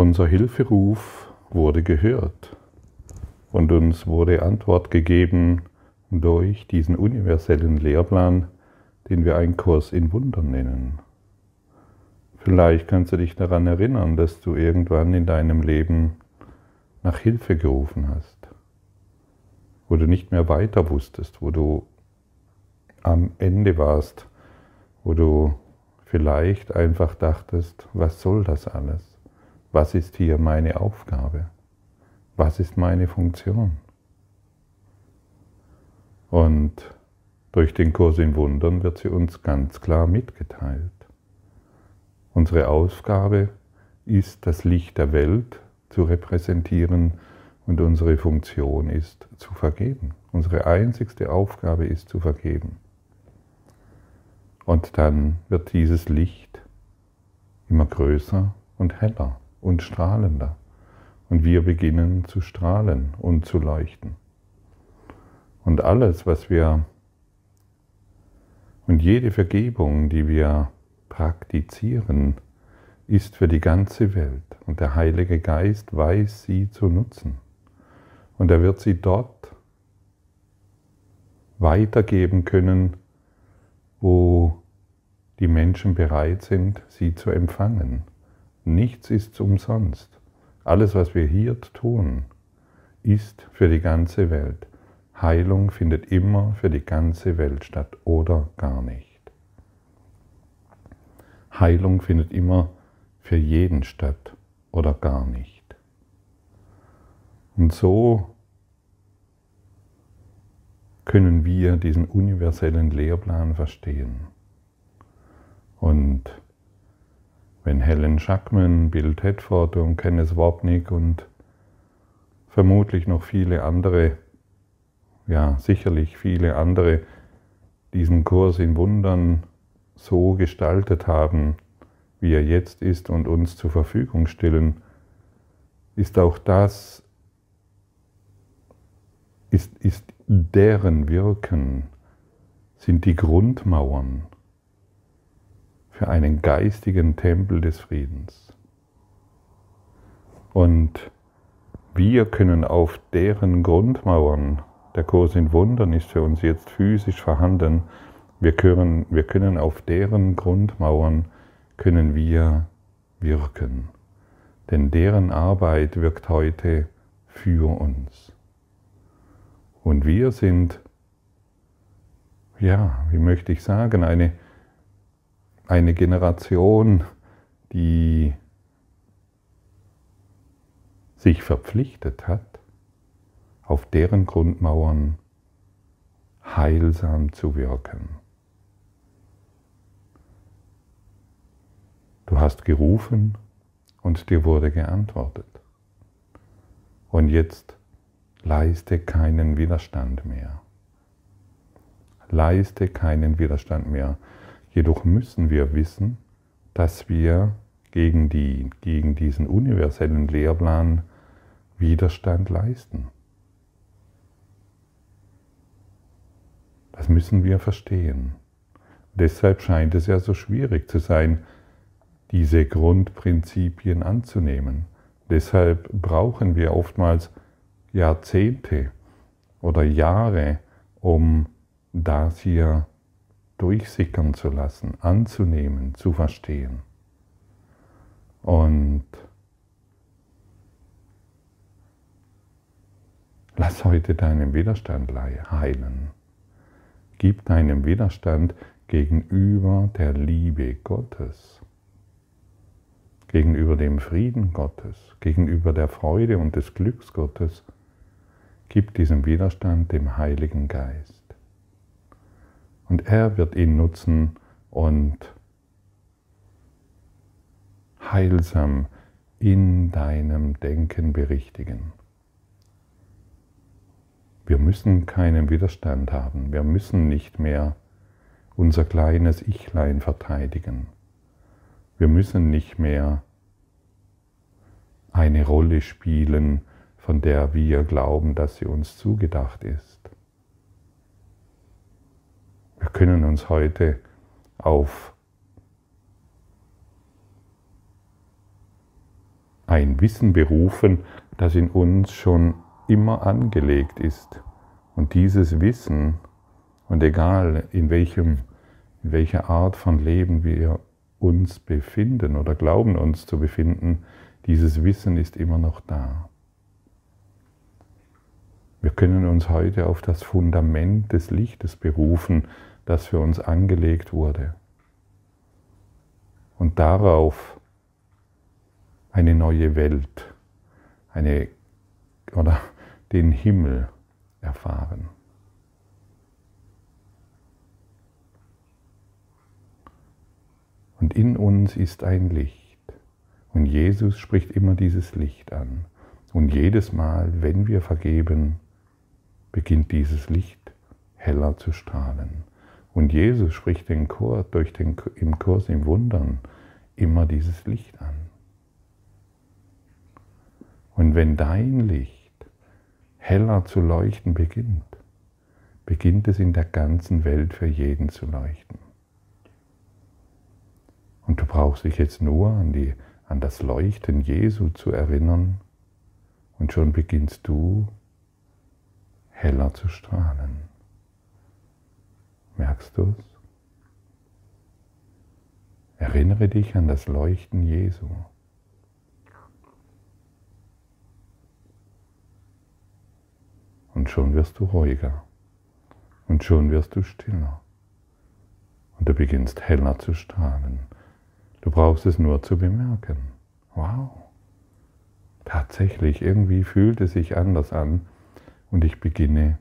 Unser Hilferuf wurde gehört und uns wurde Antwort gegeben durch diesen universellen Lehrplan, den wir einen Kurs in Wundern nennen. Vielleicht kannst du dich daran erinnern, dass du irgendwann in deinem Leben nach Hilfe gerufen hast, wo du nicht mehr weiter wusstest, wo du am Ende warst, wo du vielleicht einfach dachtest, was soll das alles? Was ist hier meine Aufgabe? Was ist meine Funktion? Und durch den Kurs in Wundern wird sie uns ganz klar mitgeteilt. Unsere Aufgabe ist, das Licht der Welt zu repräsentieren und unsere Funktion ist zu vergeben. Unsere einzigste Aufgabe ist zu vergeben. Und dann wird dieses Licht immer größer und heller und strahlender. Und wir beginnen zu strahlen und zu leuchten. Und alles, was wir und jede Vergebung, die wir praktizieren, ist für die ganze Welt. Und der Heilige Geist weiß sie zu nutzen. Und er wird sie dort weitergeben können, wo die Menschen bereit sind, sie zu empfangen. Nichts ist umsonst. Alles, was wir hier tun, ist für die ganze Welt. Heilung findet immer für die ganze Welt statt oder gar nicht. Heilung findet immer für jeden statt oder gar nicht. Und so können wir diesen universellen Lehrplan verstehen. Und wenn Helen Schackman, Bill Tedford und Kenneth Wapnick und vermutlich noch viele andere, ja sicherlich viele andere, diesen Kurs in Wundern so gestaltet haben, wie er jetzt ist und uns zur Verfügung stellen, ist auch das, ist, ist deren Wirken, sind die Grundmauern für einen geistigen Tempel des Friedens. Und wir können auf deren Grundmauern, der Kurs in Wundern ist für uns jetzt physisch vorhanden, wir können, wir können auf deren Grundmauern können wir wirken. Denn deren Arbeit wirkt heute für uns. Und wir sind, ja, wie möchte ich sagen, eine eine Generation, die sich verpflichtet hat, auf deren Grundmauern heilsam zu wirken. Du hast gerufen und dir wurde geantwortet. Und jetzt leiste keinen Widerstand mehr. Leiste keinen Widerstand mehr. Jedoch müssen wir wissen, dass wir gegen, die, gegen diesen universellen Lehrplan Widerstand leisten. Das müssen wir verstehen. Deshalb scheint es ja so schwierig zu sein, diese Grundprinzipien anzunehmen. Deshalb brauchen wir oftmals Jahrzehnte oder Jahre, um das hier durchsickern zu lassen, anzunehmen, zu verstehen. Und lass heute deinen Widerstand heilen. Gib deinen Widerstand gegenüber der Liebe Gottes, gegenüber dem Frieden Gottes, gegenüber der Freude und des Glücks Gottes. Gib diesen Widerstand dem Heiligen Geist. Und er wird ihn nutzen und heilsam in deinem Denken berichtigen. Wir müssen keinen Widerstand haben. Wir müssen nicht mehr unser kleines Ichlein verteidigen. Wir müssen nicht mehr eine Rolle spielen, von der wir glauben, dass sie uns zugedacht ist. Wir können uns heute auf ein Wissen berufen, das in uns schon immer angelegt ist. Und dieses Wissen, und egal in, welchem, in welcher Art von Leben wir uns befinden oder glauben uns zu befinden, dieses Wissen ist immer noch da. Wir können uns heute auf das Fundament des Lichtes berufen, das für uns angelegt wurde. Und darauf eine neue Welt, eine, oder den Himmel erfahren. Und in uns ist ein Licht. Und Jesus spricht immer dieses Licht an. Und jedes Mal, wenn wir vergeben, beginnt dieses Licht heller zu strahlen. Und Jesus spricht den Chor durch den, im Kurs im Wundern immer dieses Licht an. Und wenn dein Licht heller zu leuchten beginnt, beginnt es in der ganzen Welt für jeden zu leuchten. Und du brauchst dich jetzt nur an, die, an das Leuchten Jesu zu erinnern und schon beginnst du heller zu strahlen. Merkst du es? Erinnere dich an das Leuchten Jesu. Und schon wirst du ruhiger. Und schon wirst du stiller. Und du beginnst heller zu strahlen. Du brauchst es nur zu bemerken. Wow. Tatsächlich, irgendwie fühlt es sich anders an und ich beginne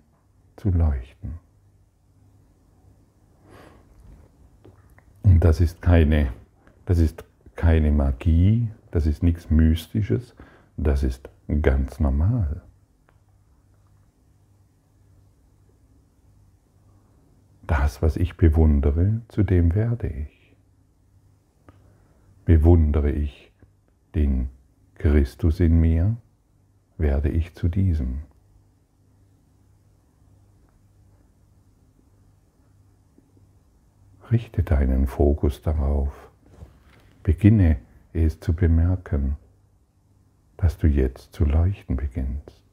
zu leuchten. Und das ist keine, das ist keine Magie, das ist nichts Mystisches, das ist ganz normal. Das, was ich bewundere, zu dem werde ich. Bewundere ich den Christus in mir, werde ich zu diesem. Richte deinen Fokus darauf. Beginne es zu bemerken, dass du jetzt zu leuchten beginnst.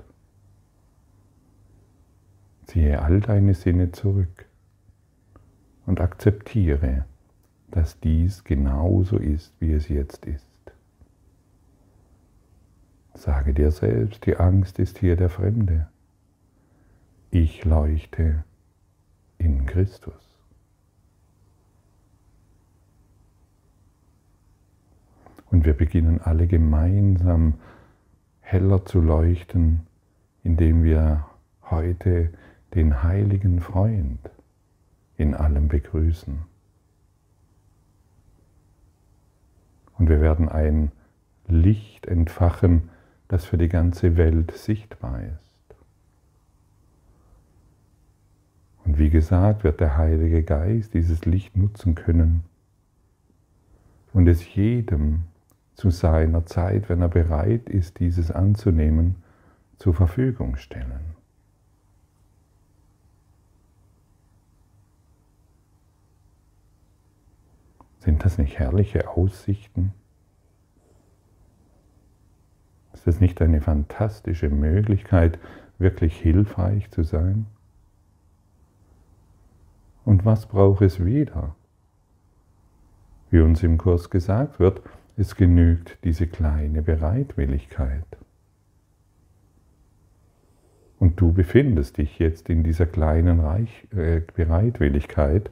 Ziehe all deine Sinne zurück und akzeptiere, dass dies genauso ist, wie es jetzt ist. Sage dir selbst, die Angst ist hier der Fremde. Ich leuchte in Christus. Und wir beginnen alle gemeinsam heller zu leuchten, indem wir heute den heiligen Freund in allem begrüßen. Und wir werden ein Licht entfachen, das für die ganze Welt sichtbar ist. Und wie gesagt, wird der Heilige Geist dieses Licht nutzen können und es jedem zu seiner Zeit, wenn er bereit ist, dieses anzunehmen, zur Verfügung stellen. Sind das nicht herrliche Aussichten? Ist das nicht eine fantastische Möglichkeit, wirklich hilfreich zu sein? Und was braucht es wieder? Wie uns im Kurs gesagt wird, es genügt diese kleine Bereitwilligkeit. Und du befindest dich jetzt in dieser kleinen Reich, äh, Bereitwilligkeit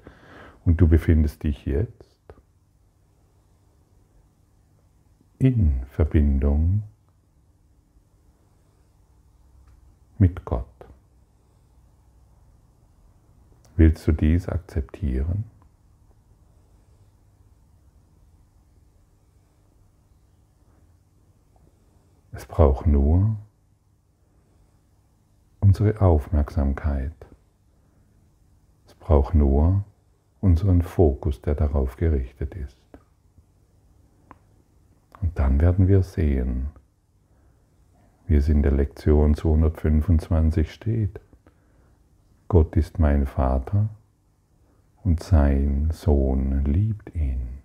und du befindest dich jetzt in Verbindung mit Gott. Willst du dies akzeptieren? Es braucht nur unsere Aufmerksamkeit. Es braucht nur unseren Fokus, der darauf gerichtet ist. Und dann werden wir sehen, wie es in der Lektion 225 steht. Gott ist mein Vater und sein Sohn liebt ihn.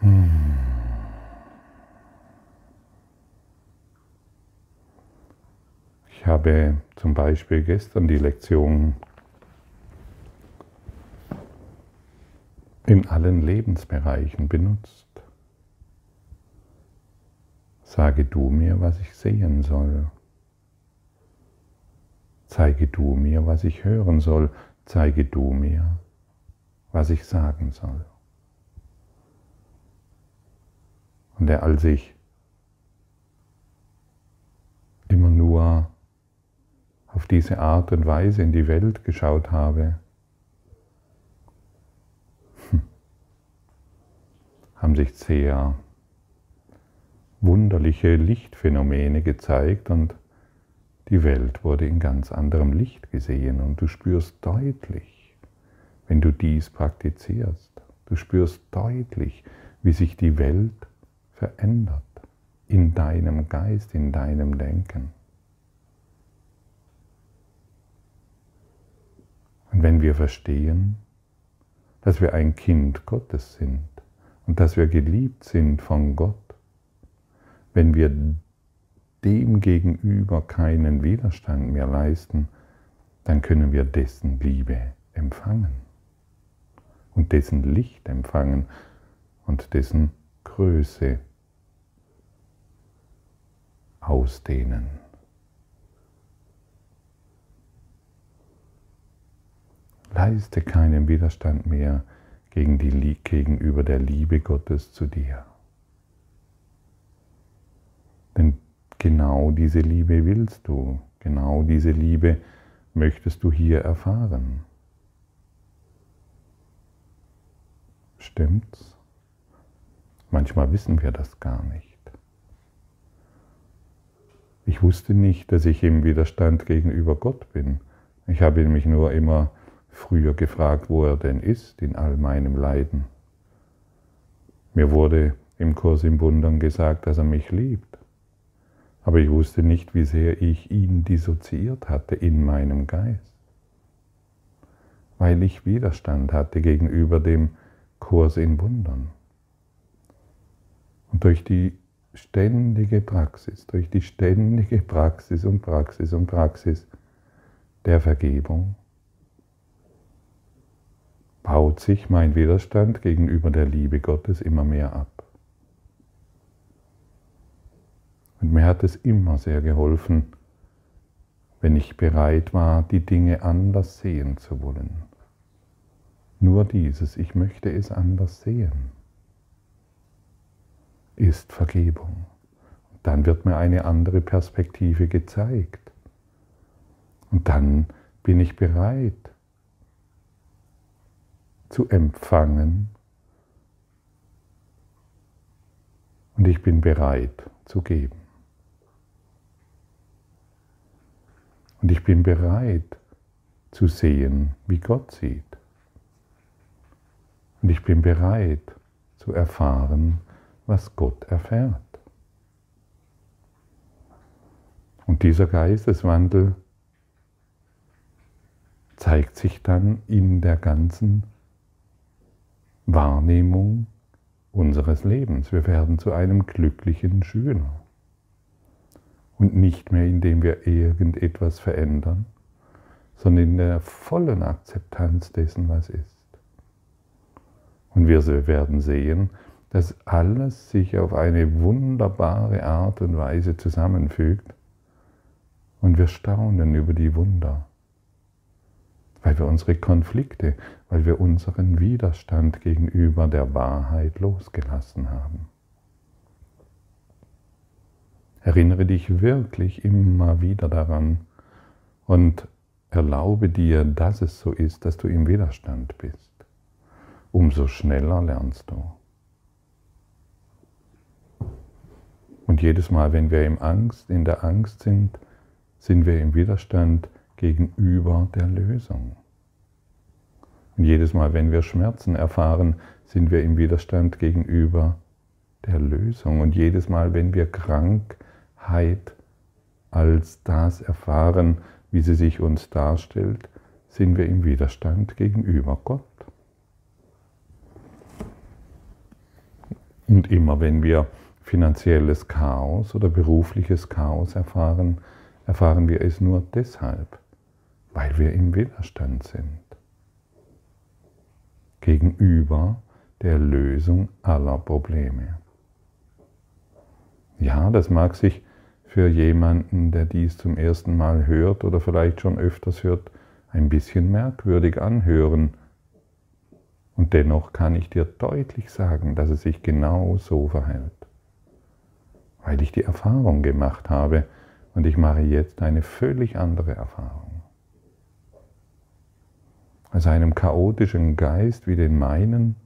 Hm. Ich habe zum Beispiel gestern die Lektion in allen Lebensbereichen benutzt. Sage du mir, was ich sehen soll. Zeige du mir, was ich hören soll. Zeige du mir, was ich sagen soll. Und als ich immer nur auf diese Art und Weise in die Welt geschaut habe, hm, haben sich sehr wunderliche Lichtphänomene gezeigt und die Welt wurde in ganz anderem Licht gesehen und du spürst deutlich, wenn du dies praktizierst, du spürst deutlich, wie sich die Welt verändert in deinem Geist, in deinem Denken. Und wenn wir verstehen, dass wir ein Kind Gottes sind und dass wir geliebt sind von Gott, wenn wir dem gegenüber keinen Widerstand mehr leisten, dann können wir dessen Liebe empfangen und dessen Licht empfangen und dessen Größe ausdehnen. Leiste keinen Widerstand mehr gegen die, gegenüber der Liebe Gottes zu dir. Denn genau diese Liebe willst du, genau diese Liebe möchtest du hier erfahren. Stimmt's? Manchmal wissen wir das gar nicht. Ich wusste nicht, dass ich im Widerstand gegenüber Gott bin. Ich habe mich nur immer früher gefragt, wo er denn ist in all meinem Leiden. Mir wurde im Kurs im Wundern gesagt, dass er mich liebt. Aber ich wusste nicht, wie sehr ich ihn dissoziiert hatte in meinem Geist, weil ich Widerstand hatte gegenüber dem Kurs in Wundern. Und durch die ständige Praxis, durch die ständige Praxis und Praxis und Praxis der Vergebung baut sich mein Widerstand gegenüber der Liebe Gottes immer mehr ab. Und mir hat es immer sehr geholfen, wenn ich bereit war, die Dinge anders sehen zu wollen. Nur dieses, ich möchte es anders sehen ist Vergebung. Dann wird mir eine andere Perspektive gezeigt. Und dann bin ich bereit zu empfangen und ich bin bereit zu geben. Und ich bin bereit zu sehen, wie Gott sieht. Und ich bin bereit zu erfahren, was Gott erfährt. Und dieser Geisteswandel zeigt sich dann in der ganzen Wahrnehmung unseres Lebens. Wir werden zu einem glücklichen Schüler. Und nicht mehr, indem wir irgendetwas verändern, sondern in der vollen Akzeptanz dessen, was ist. Und wir werden sehen, dass alles sich auf eine wunderbare Art und Weise zusammenfügt und wir staunen über die Wunder, weil wir unsere Konflikte, weil wir unseren Widerstand gegenüber der Wahrheit losgelassen haben. Erinnere dich wirklich immer wieder daran und erlaube dir, dass es so ist, dass du im Widerstand bist. Umso schneller lernst du. Und jedes Mal, wenn wir im Angst, in der Angst sind, sind wir im Widerstand gegenüber der Lösung. Und jedes Mal, wenn wir Schmerzen erfahren, sind wir im Widerstand gegenüber der Lösung. Und jedes Mal, wenn wir Krankheit als das erfahren, wie sie sich uns darstellt, sind wir im Widerstand gegenüber Gott. Und immer wenn wir finanzielles Chaos oder berufliches Chaos erfahren, erfahren wir es nur deshalb, weil wir im Widerstand sind. Gegenüber der Lösung aller Probleme. Ja, das mag sich für jemanden, der dies zum ersten Mal hört oder vielleicht schon öfters hört, ein bisschen merkwürdig anhören. Und dennoch kann ich dir deutlich sagen, dass es sich genau so verhält. Weil ich die Erfahrung gemacht habe und ich mache jetzt eine völlig andere Erfahrung. Aus einem chaotischen Geist wie den meinen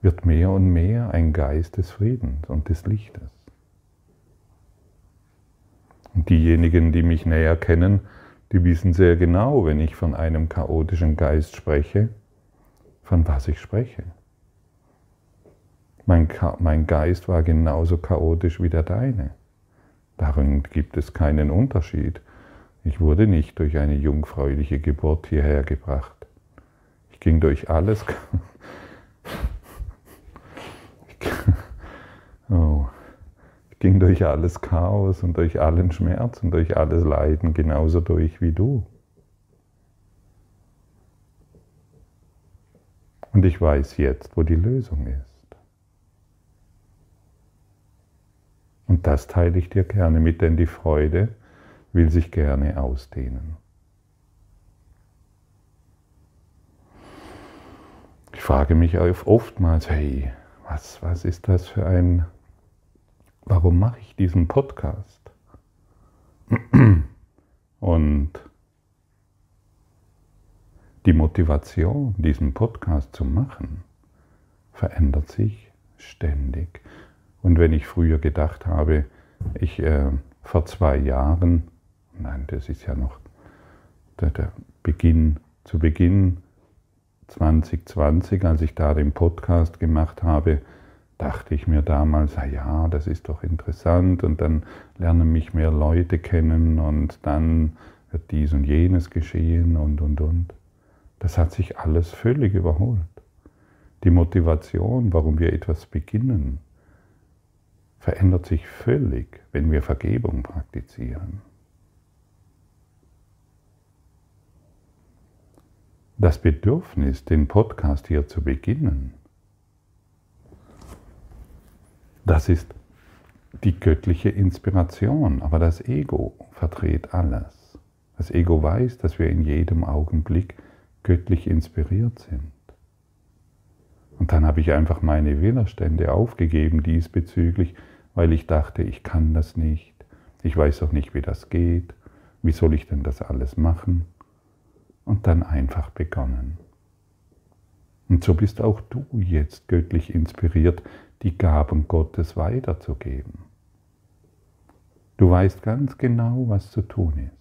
wird mehr und mehr ein Geist des Friedens und des Lichtes. Und diejenigen, die mich näher kennen, die wissen sehr genau, wenn ich von einem chaotischen Geist spreche, von was ich spreche. Mein, mein Geist war genauso chaotisch wie der deine. Darin gibt es keinen Unterschied. Ich wurde nicht durch eine jungfräuliche Geburt hierher gebracht. Ich ging durch alles. oh. Ich ging durch alles Chaos und durch allen Schmerz und durch alles Leiden genauso durch wie du. Und ich weiß jetzt, wo die Lösung ist. Und das teile ich dir gerne mit, denn die Freude will sich gerne ausdehnen. Ich frage mich oftmals, hey, was, was ist das für ein, warum mache ich diesen Podcast? Und die Motivation, diesen Podcast zu machen, verändert sich ständig. Und wenn ich früher gedacht habe, ich äh, vor zwei Jahren nein, das ist ja noch der, der Beginn, zu Beginn 2020, als ich da den Podcast gemacht habe, dachte ich mir damals, ah ja, das ist doch interessant und dann lernen mich mehr Leute kennen und dann wird dies und jenes geschehen und, und, und. Das hat sich alles völlig überholt. Die Motivation, warum wir etwas beginnen, verändert sich völlig, wenn wir Vergebung praktizieren. das Bedürfnis, den Podcast hier zu beginnen, das ist die göttliche Inspiration, aber das Ego verdreht alles. Das Ego weiß, dass wir in jedem Augenblick göttlich inspiriert sind. Und dann habe ich einfach meine Widerstände aufgegeben diesbezüglich, weil ich dachte, ich kann das nicht, ich weiß auch nicht, wie das geht, wie soll ich denn das alles machen? und dann einfach begonnen. Und so bist auch du jetzt göttlich inspiriert, die Gaben Gottes weiterzugeben. Du weißt ganz genau, was zu tun ist.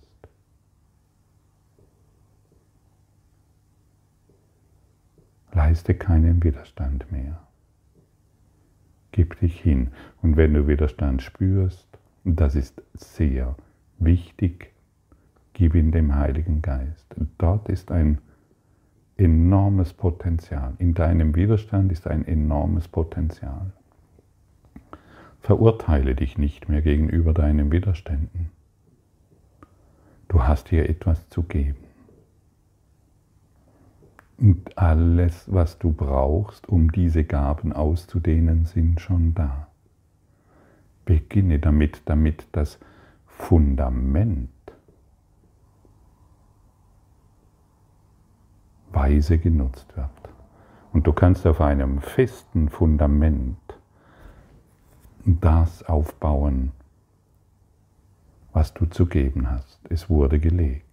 Leiste keinen Widerstand mehr. Gib dich hin. Und wenn du Widerstand spürst, und das ist sehr wichtig, gib ihn dem Heiligen Geist. Dort ist ein enormes Potenzial. In deinem Widerstand ist ein enormes Potenzial. Verurteile dich nicht mehr gegenüber deinen Widerständen. Du hast hier etwas zu geben. Und alles, was du brauchst, um diese Gaben auszudehnen, sind schon da. Beginne damit, damit das Fundament weise genutzt wird. Und du kannst auf einem festen Fundament das aufbauen, was du zu geben hast. Es wurde gelegt.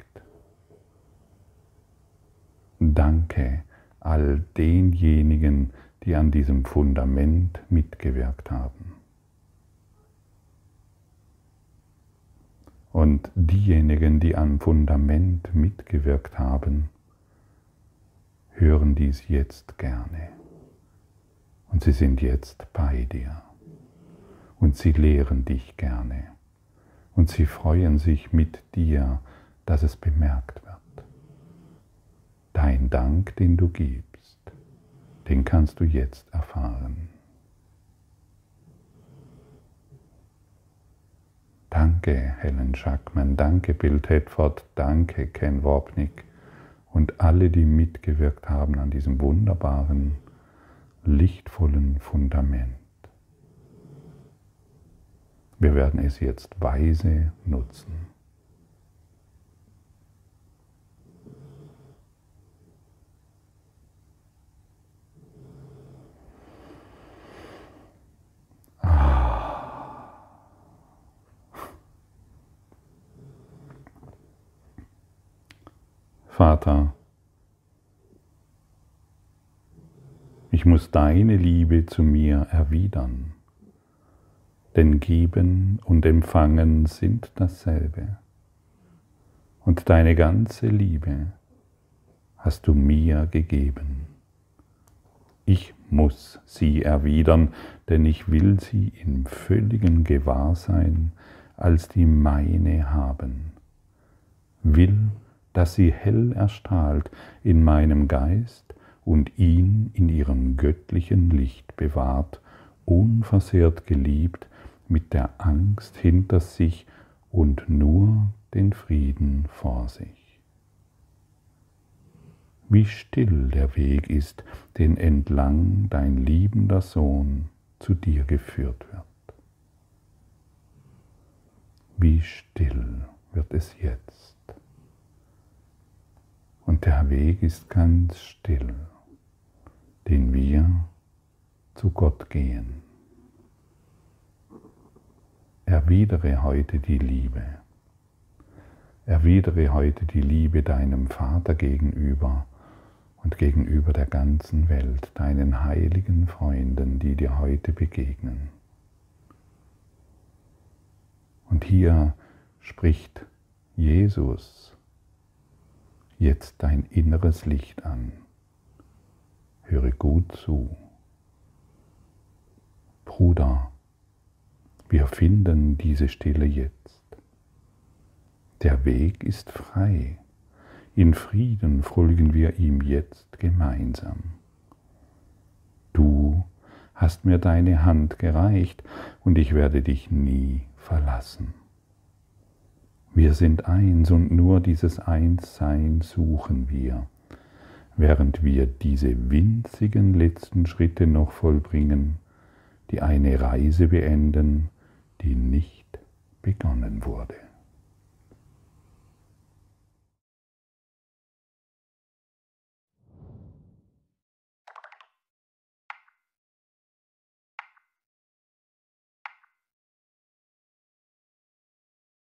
Danke all denjenigen, die an diesem Fundament mitgewirkt haben. Und diejenigen, die am Fundament mitgewirkt haben, hören dies jetzt gerne. Und sie sind jetzt bei dir. Und sie lehren dich gerne. Und sie freuen sich mit dir, dass es bemerkt wird. Dein Dank, den du gibst, den kannst du jetzt erfahren. Danke Helen Schackmann, danke, Bill Tedford, danke, Ken Wapnick und alle, die mitgewirkt haben an diesem wunderbaren, lichtvollen Fundament. Wir werden es jetzt weise nutzen. Vater, ich muss deine Liebe zu mir erwidern, denn geben und empfangen sind dasselbe. Und deine ganze Liebe hast du mir gegeben. Ich muss sie erwidern, denn ich will sie im völligen Gewahrsein als die meine haben, will dass sie hell erstrahlt in meinem Geist und ihn in ihrem göttlichen Licht bewahrt, unversehrt geliebt, mit der Angst hinter sich und nur den Frieden vor sich. Wie still der Weg ist, den entlang dein liebender Sohn zu dir geführt wird. Wie still wird es jetzt. Der Weg ist ganz still, den wir zu Gott gehen. Erwidere heute die Liebe. Erwidere heute die Liebe deinem Vater gegenüber und gegenüber der ganzen Welt, deinen heiligen Freunden, die dir heute begegnen. Und hier spricht Jesus jetzt dein inneres Licht an. Höre gut zu. Bruder, wir finden diese Stille jetzt. Der Weg ist frei. In Frieden folgen wir ihm jetzt gemeinsam. Du hast mir deine Hand gereicht und ich werde dich nie verlassen. Wir sind eins und nur dieses Einssein suchen wir, während wir diese winzigen letzten Schritte noch vollbringen, die eine Reise beenden, die nicht begonnen wurde.